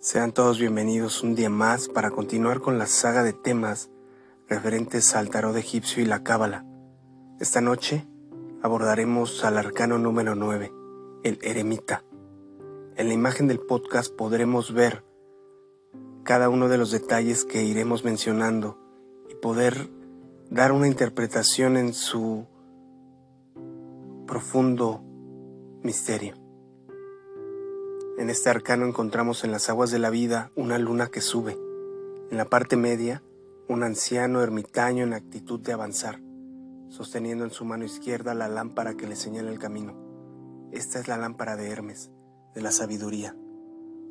Sean todos bienvenidos un día más para continuar con la saga de temas referentes al tarot egipcio y la cábala. Esta noche abordaremos al arcano número 9, el eremita. En la imagen del podcast podremos ver cada uno de los detalles que iremos mencionando y poder dar una interpretación en su profundo misterio. En este arcano encontramos en las aguas de la vida una luna que sube. En la parte media, un anciano ermitaño en actitud de avanzar, sosteniendo en su mano izquierda la lámpara que le señala el camino. Esta es la lámpara de Hermes, de la sabiduría.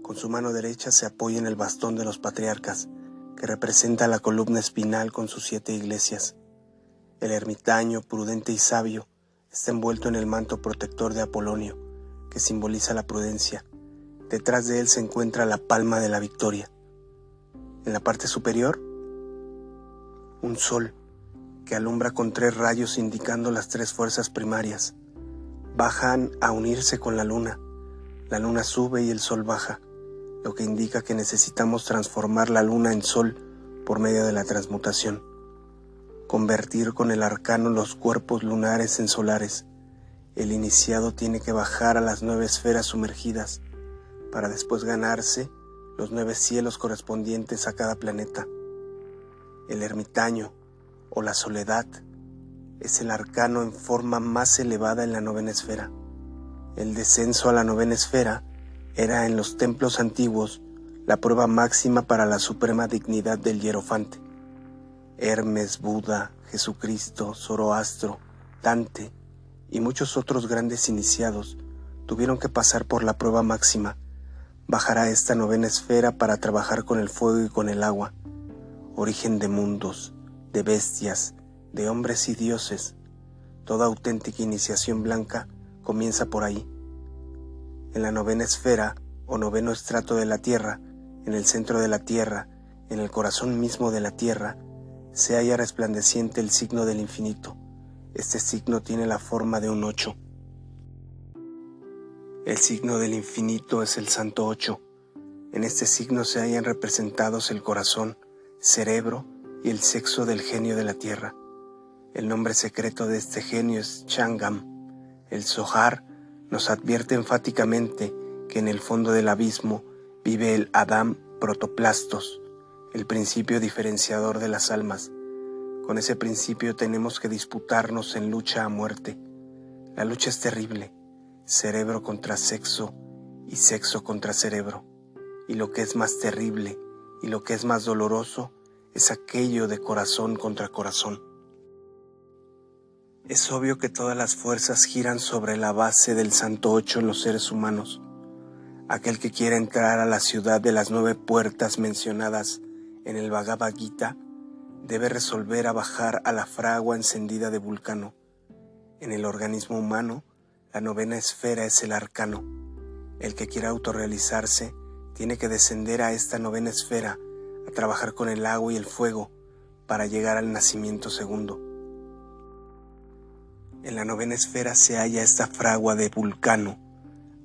Con su mano derecha se apoya en el bastón de los patriarcas, que representa la columna espinal con sus siete iglesias. El ermitaño, prudente y sabio, está envuelto en el manto protector de Apolonio, que simboliza la prudencia Detrás de él se encuentra la palma de la victoria. En la parte superior, un sol que alumbra con tres rayos indicando las tres fuerzas primarias. Bajan a unirse con la luna. La luna sube y el sol baja, lo que indica que necesitamos transformar la luna en sol por medio de la transmutación. Convertir con el arcano los cuerpos lunares en solares. El iniciado tiene que bajar a las nueve esferas sumergidas para después ganarse los nueve cielos correspondientes a cada planeta. El ermitaño o la soledad es el arcano en forma más elevada en la novena esfera. El descenso a la novena esfera era en los templos antiguos la prueba máxima para la suprema dignidad del hierofante. Hermes, Buda, Jesucristo, Zoroastro, Dante y muchos otros grandes iniciados tuvieron que pasar por la prueba máxima bajará esta novena esfera para trabajar con el fuego y con el agua, origen de mundos, de bestias, de hombres y dioses. Toda auténtica iniciación blanca comienza por ahí. En la novena esfera o noveno estrato de la Tierra, en el centro de la Tierra, en el corazón mismo de la Tierra, se halla resplandeciente el signo del infinito. Este signo tiene la forma de un ocho. El signo del infinito es el Santo Ocho. En este signo se hallan representados el corazón, cerebro y el sexo del genio de la tierra. El nombre secreto de este genio es Changam. El Zohar nos advierte enfáticamente que en el fondo del abismo vive el Adam protoplastos, el principio diferenciador de las almas. Con ese principio tenemos que disputarnos en lucha a muerte. La lucha es terrible cerebro contra sexo y sexo contra cerebro. Y lo que es más terrible y lo que es más doloroso es aquello de corazón contra corazón. Es obvio que todas las fuerzas giran sobre la base del Santo Ocho en los seres humanos. Aquel que quiera entrar a la ciudad de las nueve puertas mencionadas en el Bhagavad Gita debe resolver a bajar a la fragua encendida de Vulcano. En el organismo humano la novena esfera es el arcano. El que quiera autorrealizarse tiene que descender a esta novena esfera a trabajar con el agua y el fuego para llegar al nacimiento segundo. En la novena esfera se halla esta fragua de Vulcano.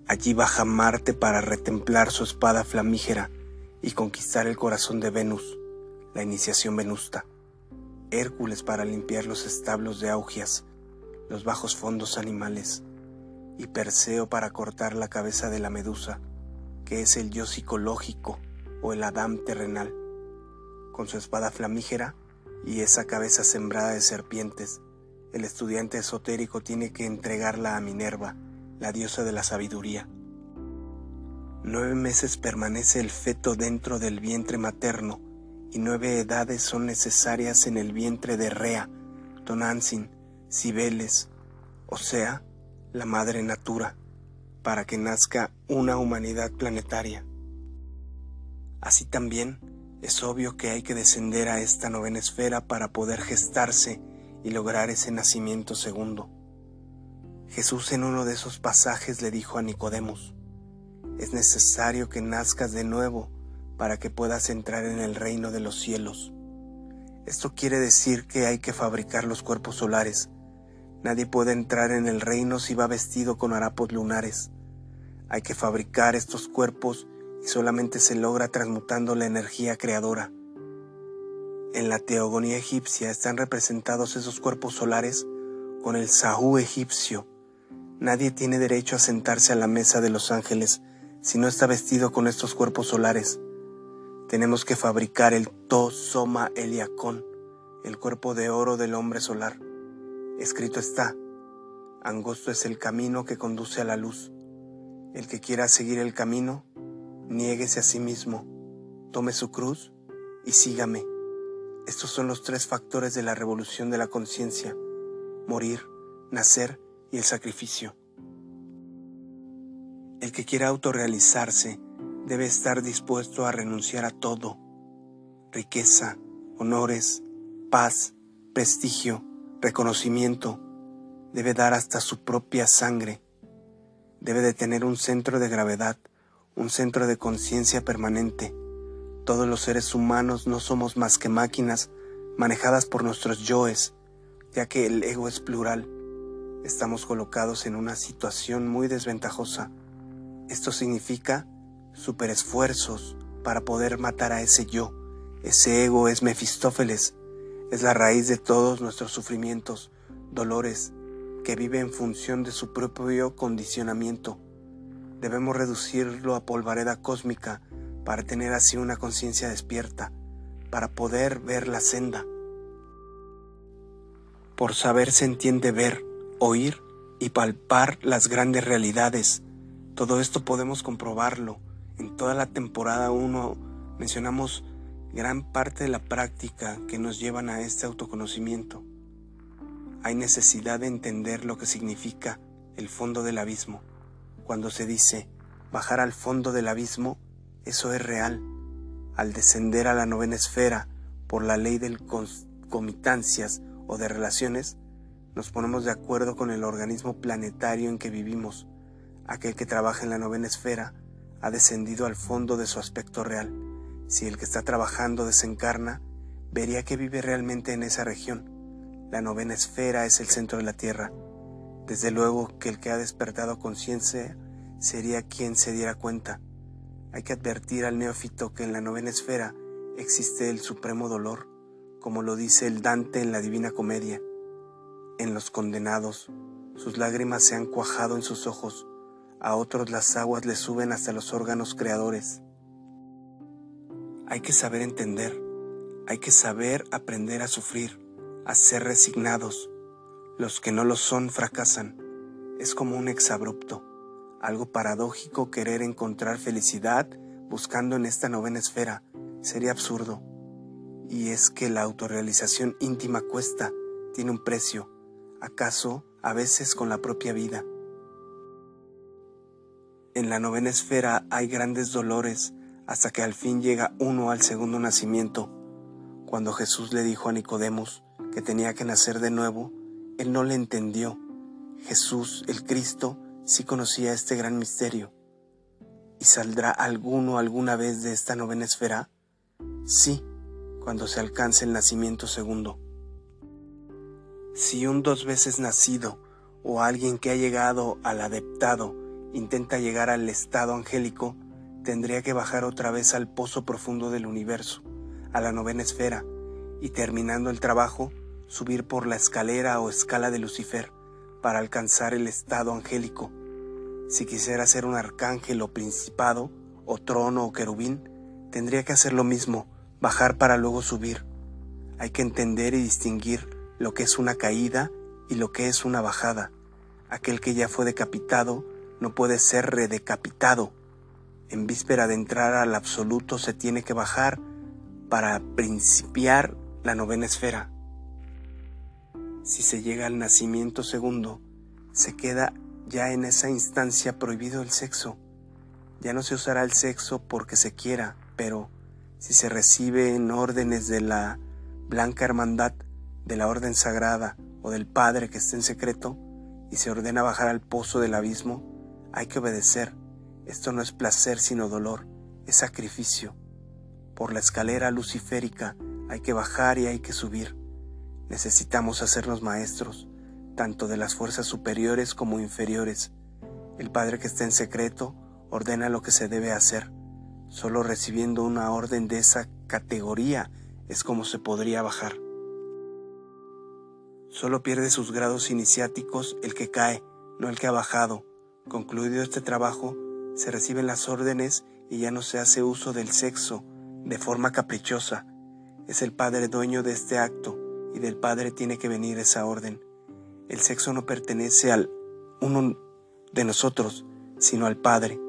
Allí baja Marte para retemplar su espada flamígera y conquistar el corazón de Venus, la iniciación venusta. Hércules para limpiar los establos de Augias, los bajos fondos animales y Perseo para cortar la cabeza de la medusa, que es el yo psicológico o el Adán terrenal, con su espada flamígera y esa cabeza sembrada de serpientes. El estudiante esotérico tiene que entregarla a Minerva, la diosa de la sabiduría. Nueve meses permanece el feto dentro del vientre materno y nueve edades son necesarias en el vientre de Rea, Tonantzin, Cibeles, o sea, la madre natura, para que nazca una humanidad planetaria. Así también es obvio que hay que descender a esta novena esfera para poder gestarse y lograr ese nacimiento segundo. Jesús en uno de esos pasajes le dijo a Nicodemus, es necesario que nazcas de nuevo para que puedas entrar en el reino de los cielos. Esto quiere decir que hay que fabricar los cuerpos solares, Nadie puede entrar en el reino si va vestido con harapos lunares. Hay que fabricar estos cuerpos y solamente se logra transmutando la energía creadora. En la teogonía egipcia están representados esos cuerpos solares con el Sahú egipcio. Nadie tiene derecho a sentarse a la mesa de los ángeles si no está vestido con estos cuerpos solares. Tenemos que fabricar el To Soma Eliacón, el cuerpo de oro del hombre solar. Escrito está, angosto es el camino que conduce a la luz. El que quiera seguir el camino, niéguese a sí mismo, tome su cruz y sígame. Estos son los tres factores de la revolución de la conciencia, morir, nacer y el sacrificio. El que quiera autorrealizarse debe estar dispuesto a renunciar a todo, riqueza, honores, paz, prestigio, reconocimiento, debe dar hasta su propia sangre, debe de tener un centro de gravedad, un centro de conciencia permanente. Todos los seres humanos no somos más que máquinas manejadas por nuestros yoes, ya que el ego es plural. Estamos colocados en una situación muy desventajosa. Esto significa superesfuerzos para poder matar a ese yo. Ese ego es Mefistófeles, es la raíz de todos nuestros sufrimientos, dolores, que vive en función de su propio condicionamiento. Debemos reducirlo a polvareda cósmica para tener así una conciencia despierta, para poder ver la senda. Por saber se entiende ver, oír y palpar las grandes realidades. Todo esto podemos comprobarlo. En toda la temporada 1 mencionamos gran parte de la práctica que nos llevan a este autoconocimiento. Hay necesidad de entender lo que significa el fondo del abismo. Cuando se dice bajar al fondo del abismo, eso es real. Al descender a la novena esfera por la ley de comitancias o de relaciones, nos ponemos de acuerdo con el organismo planetario en que vivimos. Aquel que trabaja en la novena esfera ha descendido al fondo de su aspecto real si el que está trabajando desencarna, vería que vive realmente en esa región. La novena esfera es el centro de la Tierra. Desde luego que el que ha despertado conciencia sería quien se diera cuenta. Hay que advertir al neófito que en la novena esfera existe el supremo dolor, como lo dice el Dante en la Divina Comedia. En los condenados, sus lágrimas se han cuajado en sus ojos, a otros las aguas le suben hasta los órganos creadores. Hay que saber entender, hay que saber aprender a sufrir, a ser resignados. Los que no lo son fracasan. Es como un exabrupto, algo paradójico querer encontrar felicidad buscando en esta novena esfera. Sería absurdo. Y es que la autorrealización íntima cuesta, tiene un precio, acaso a veces con la propia vida. En la novena esfera hay grandes dolores, hasta que al fin llega uno al segundo nacimiento. Cuando Jesús le dijo a Nicodemos que tenía que nacer de nuevo, él no le entendió. Jesús, el Cristo, sí conocía este gran misterio. ¿Y saldrá alguno alguna vez de esta novena esfera? Sí, cuando se alcance el nacimiento segundo. Si un dos veces nacido o alguien que ha llegado al adeptado intenta llegar al estado angélico, tendría que bajar otra vez al pozo profundo del universo, a la novena esfera, y terminando el trabajo, subir por la escalera o escala de Lucifer para alcanzar el estado angélico. Si quisiera ser un arcángel o principado, o trono o querubín, tendría que hacer lo mismo, bajar para luego subir. Hay que entender y distinguir lo que es una caída y lo que es una bajada. Aquel que ya fue decapitado no puede ser redecapitado en víspera de entrar al absoluto se tiene que bajar para principiar la novena esfera. Si se llega al nacimiento segundo, se queda ya en esa instancia prohibido el sexo. Ya no se usará el sexo porque se quiera, pero si se recibe en órdenes de la blanca hermandad, de la orden sagrada o del Padre que esté en secreto, y se ordena bajar al pozo del abismo, hay que obedecer esto no es placer sino dolor, es sacrificio. Por la escalera luciférica hay que bajar y hay que subir. Necesitamos hacernos maestros, tanto de las fuerzas superiores como inferiores. El Padre que está en secreto ordena lo que se debe hacer. Solo recibiendo una orden de esa categoría es como se podría bajar. Solo pierde sus grados iniciáticos el que cae, no el que ha bajado. Concluido este trabajo, se reciben las órdenes y ya no se hace uso del sexo de forma caprichosa. Es el Padre dueño de este acto y del Padre tiene que venir esa orden. El sexo no pertenece al uno de nosotros, sino al Padre.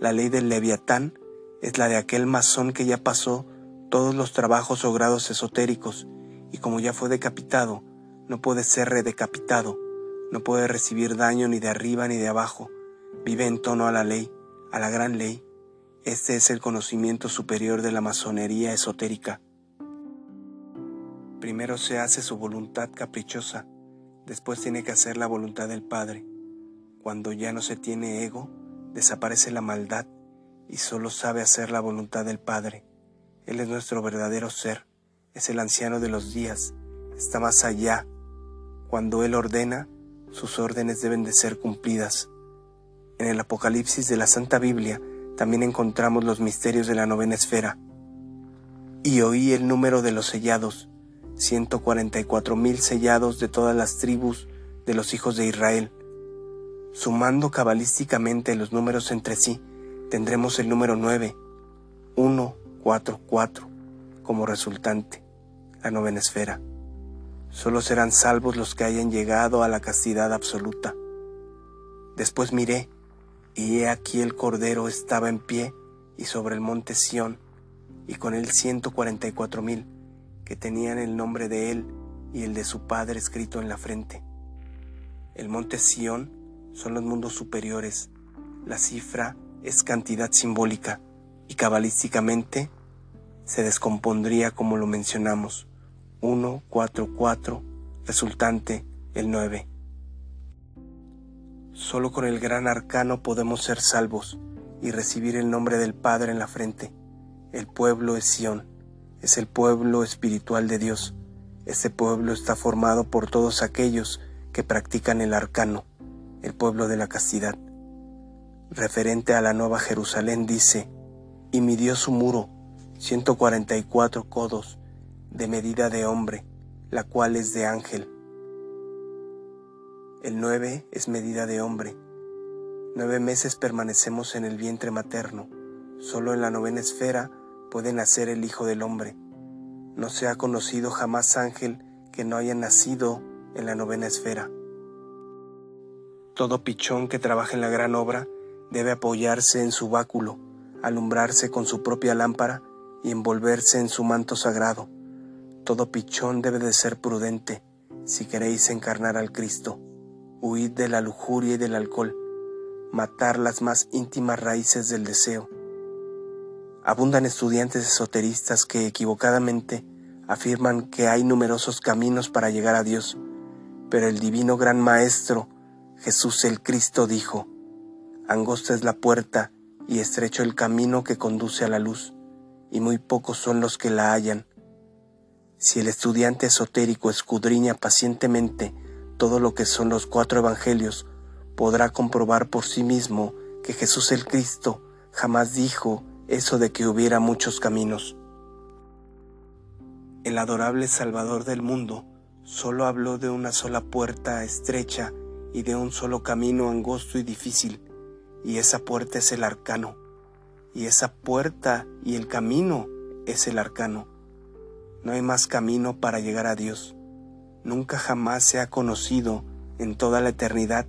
La ley del leviatán es la de aquel masón que ya pasó todos los trabajos o grados esotéricos y como ya fue decapitado, no puede ser redecapitado, no puede recibir daño ni de arriba ni de abajo, vive en tono a la ley, a la gran ley. Este es el conocimiento superior de la masonería esotérica. Primero se hace su voluntad caprichosa, después tiene que hacer la voluntad del Padre. Cuando ya no se tiene ego, desaparece la maldad y solo sabe hacer la voluntad del Padre. Él es nuestro verdadero ser, es el anciano de los días, está más allá. Cuando Él ordena, sus órdenes deben de ser cumplidas. En el Apocalipsis de la Santa Biblia también encontramos los misterios de la novena esfera. Y oí el número de los sellados, 144 mil sellados de todas las tribus de los hijos de Israel. Sumando cabalísticamente los números entre sí, tendremos el número 9, 1, 4, 4, como resultante, la novena esfera. Solo serán salvos los que hayan llegado a la castidad absoluta. Después miré, y he aquí el Cordero estaba en pie y sobre el monte Sión, y con él ciento cuarenta y cuatro mil, que tenían el nombre de él y el de su Padre escrito en la frente. El monte Sión son los mundos superiores. La cifra es cantidad simbólica y cabalísticamente se descompondría como lo mencionamos. 1, 4, 4, resultante el 9. Solo con el gran arcano podemos ser salvos y recibir el nombre del Padre en la frente. El pueblo es Sión, es el pueblo espiritual de Dios. Este pueblo está formado por todos aquellos que practican el arcano, el pueblo de la castidad. Referente a la Nueva Jerusalén dice, y midió su muro, 144 codos, de medida de hombre, la cual es de ángel. El nueve es medida de hombre. Nueve meses permanecemos en el vientre materno. Solo en la novena esfera puede nacer el Hijo del Hombre. No se ha conocido jamás ángel que no haya nacido en la novena esfera. Todo pichón que trabaja en la gran obra debe apoyarse en su báculo, alumbrarse con su propia lámpara y envolverse en su manto sagrado. Todo pichón debe de ser prudente si queréis encarnar al Cristo huid de la lujuria y del alcohol, matar las más íntimas raíces del deseo. Abundan estudiantes esoteristas que equivocadamente afirman que hay numerosos caminos para llegar a Dios, pero el divino gran Maestro, Jesús el Cristo, dijo, Angosta es la puerta y estrecho el camino que conduce a la luz, y muy pocos son los que la hallan. Si el estudiante esotérico escudriña pacientemente todo lo que son los cuatro evangelios, podrá comprobar por sí mismo que Jesús el Cristo jamás dijo eso de que hubiera muchos caminos. El adorable Salvador del mundo solo habló de una sola puerta estrecha y de un solo camino angosto y difícil, y esa puerta es el arcano, y esa puerta y el camino es el arcano. No hay más camino para llegar a Dios. Nunca jamás se ha conocido en toda la eternidad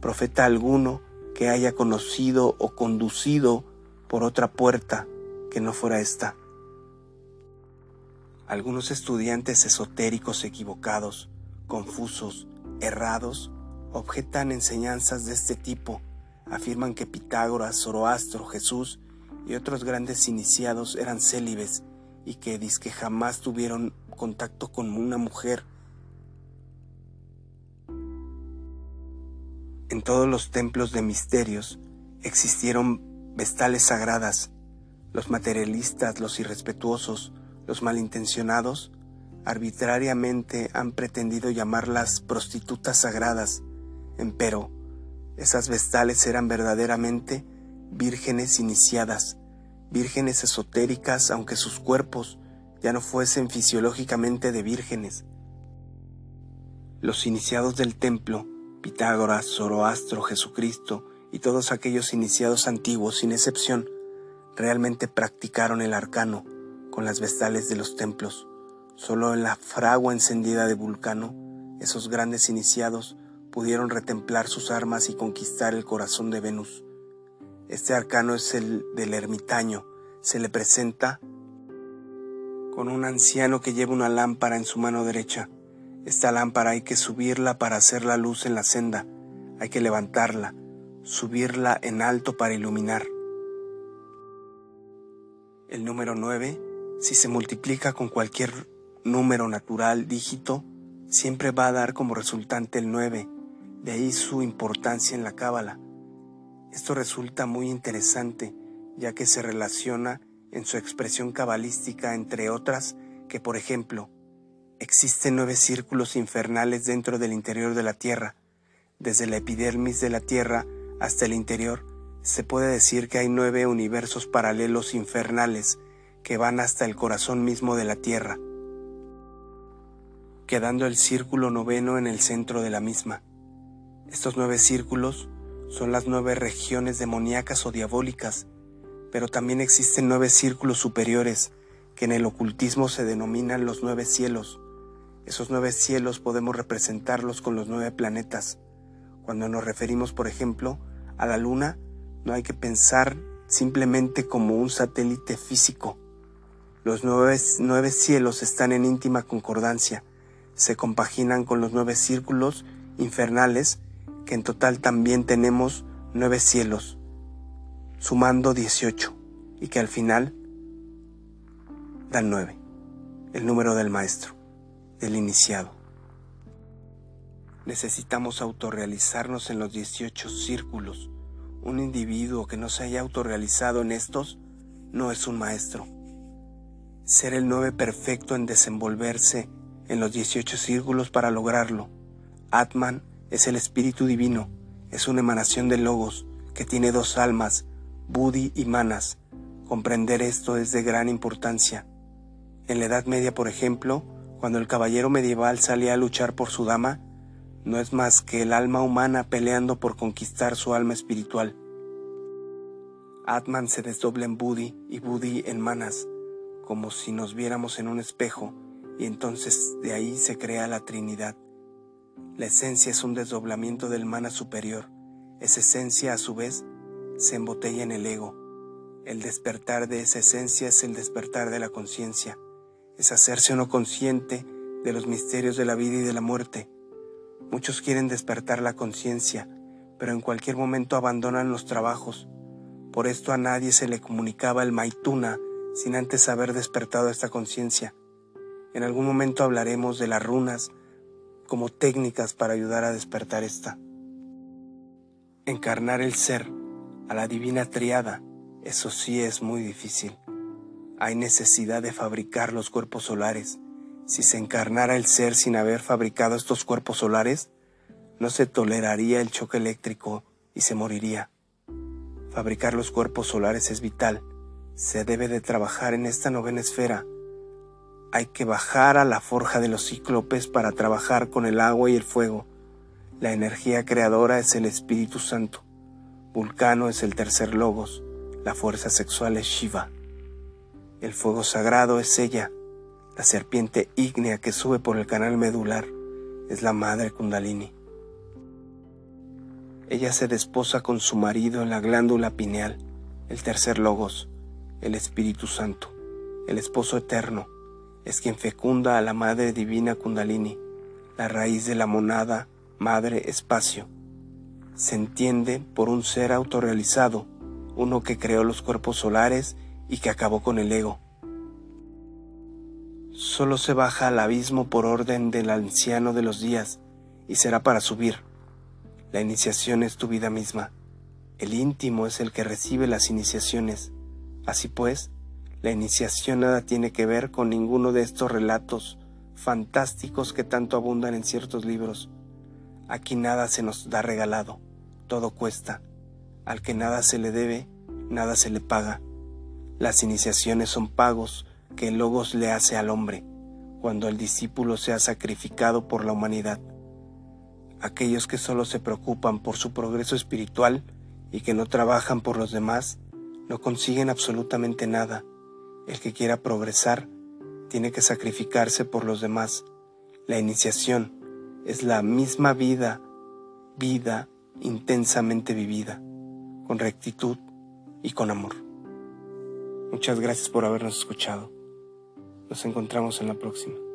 profeta alguno que haya conocido o conducido por otra puerta que no fuera esta. Algunos estudiantes esotéricos equivocados, confusos, errados, objetan enseñanzas de este tipo, afirman que Pitágoras, Zoroastro, Jesús y otros grandes iniciados eran célibes y que que jamás tuvieron contacto con una mujer En todos los templos de misterios existieron vestales sagradas. Los materialistas, los irrespetuosos, los malintencionados, arbitrariamente han pretendido llamarlas prostitutas sagradas, empero esas vestales eran verdaderamente vírgenes iniciadas, vírgenes esotéricas aunque sus cuerpos ya no fuesen fisiológicamente de vírgenes. Los iniciados del templo, Pitágoras, Zoroastro, Jesucristo y todos aquellos iniciados antiguos sin excepción, realmente practicaron el arcano con las vestales de los templos. Solo en la fragua encendida de Vulcano, esos grandes iniciados pudieron retemplar sus armas y conquistar el corazón de Venus. Este arcano es el del ermitaño. Se le presenta con un anciano que lleva una lámpara en su mano derecha. Esta lámpara hay que subirla para hacer la luz en la senda, hay que levantarla, subirla en alto para iluminar. El número 9, si se multiplica con cualquier número natural dígito, siempre va a dar como resultante el 9, de ahí su importancia en la cábala. Esto resulta muy interesante, ya que se relaciona en su expresión cabalística, entre otras, que por ejemplo, existen nueve círculos infernales dentro del interior de la Tierra. Desde la epidermis de la Tierra hasta el interior, se puede decir que hay nueve universos paralelos infernales que van hasta el corazón mismo de la Tierra, quedando el círculo noveno en el centro de la misma. Estos nueve círculos son las nueve regiones demoníacas o diabólicas, pero también existen nueve círculos superiores que en el ocultismo se denominan los nueve cielos. Esos nueve cielos podemos representarlos con los nueve planetas. Cuando nos referimos, por ejemplo, a la Luna, no hay que pensar simplemente como un satélite físico. Los nueve, nueve cielos están en íntima concordancia, se compaginan con los nueve círculos infernales que en total también tenemos nueve cielos, sumando 18, y que al final dan nueve, el número del maestro, del iniciado. Necesitamos autorrealizarnos en los 18 círculos. Un individuo que no se haya autorrealizado en estos no es un maestro. Ser el nueve perfecto en desenvolverse en los 18 círculos para lograrlo. Atman es el Espíritu Divino, es una emanación de Logos que tiene dos almas, Budi y Manas. Comprender esto es de gran importancia. En la Edad Media, por ejemplo, cuando el caballero medieval salía a luchar por su dama, no es más que el alma humana peleando por conquistar su alma espiritual. Atman se desdobla en Budi y Budi en Manas, como si nos viéramos en un espejo, y entonces de ahí se crea la Trinidad. La esencia es un desdoblamiento del mana superior. Esa esencia, a su vez, se embotella en el ego. El despertar de esa esencia es el despertar de la conciencia. Es hacerse uno consciente de los misterios de la vida y de la muerte. Muchos quieren despertar la conciencia, pero en cualquier momento abandonan los trabajos. Por esto a nadie se le comunicaba el maituna sin antes haber despertado esta conciencia. En algún momento hablaremos de las runas, como técnicas para ayudar a despertar esta. Encarnar el ser a la divina triada, eso sí es muy difícil. Hay necesidad de fabricar los cuerpos solares. Si se encarnara el ser sin haber fabricado estos cuerpos solares, no se toleraría el choque eléctrico y se moriría. Fabricar los cuerpos solares es vital. Se debe de trabajar en esta novena esfera hay que bajar a la forja de los cíclopes para trabajar con el agua y el fuego. La energía creadora es el Espíritu Santo. Vulcano es el tercer logos. La fuerza sexual es Shiva. El fuego sagrado es ella. La serpiente ígnea que sube por el canal medular es la madre Kundalini. Ella se desposa con su marido en la glándula pineal, el tercer logos, el Espíritu Santo, el esposo eterno, es quien fecunda a la Madre Divina Kundalini, la raíz de la monada, Madre Espacio. Se entiende por un ser autorrealizado, uno que creó los cuerpos solares y que acabó con el ego. Solo se baja al abismo por orden del anciano de los días y será para subir. La iniciación es tu vida misma. El íntimo es el que recibe las iniciaciones. Así pues, la iniciación nada tiene que ver con ninguno de estos relatos fantásticos que tanto abundan en ciertos libros. Aquí nada se nos da regalado, todo cuesta. Al que nada se le debe, nada se le paga. Las iniciaciones son pagos que el Logos le hace al hombre cuando el discípulo se ha sacrificado por la humanidad. Aquellos que solo se preocupan por su progreso espiritual y que no trabajan por los demás, no consiguen absolutamente nada. El que quiera progresar tiene que sacrificarse por los demás. La iniciación es la misma vida, vida intensamente vivida, con rectitud y con amor. Muchas gracias por habernos escuchado. Nos encontramos en la próxima.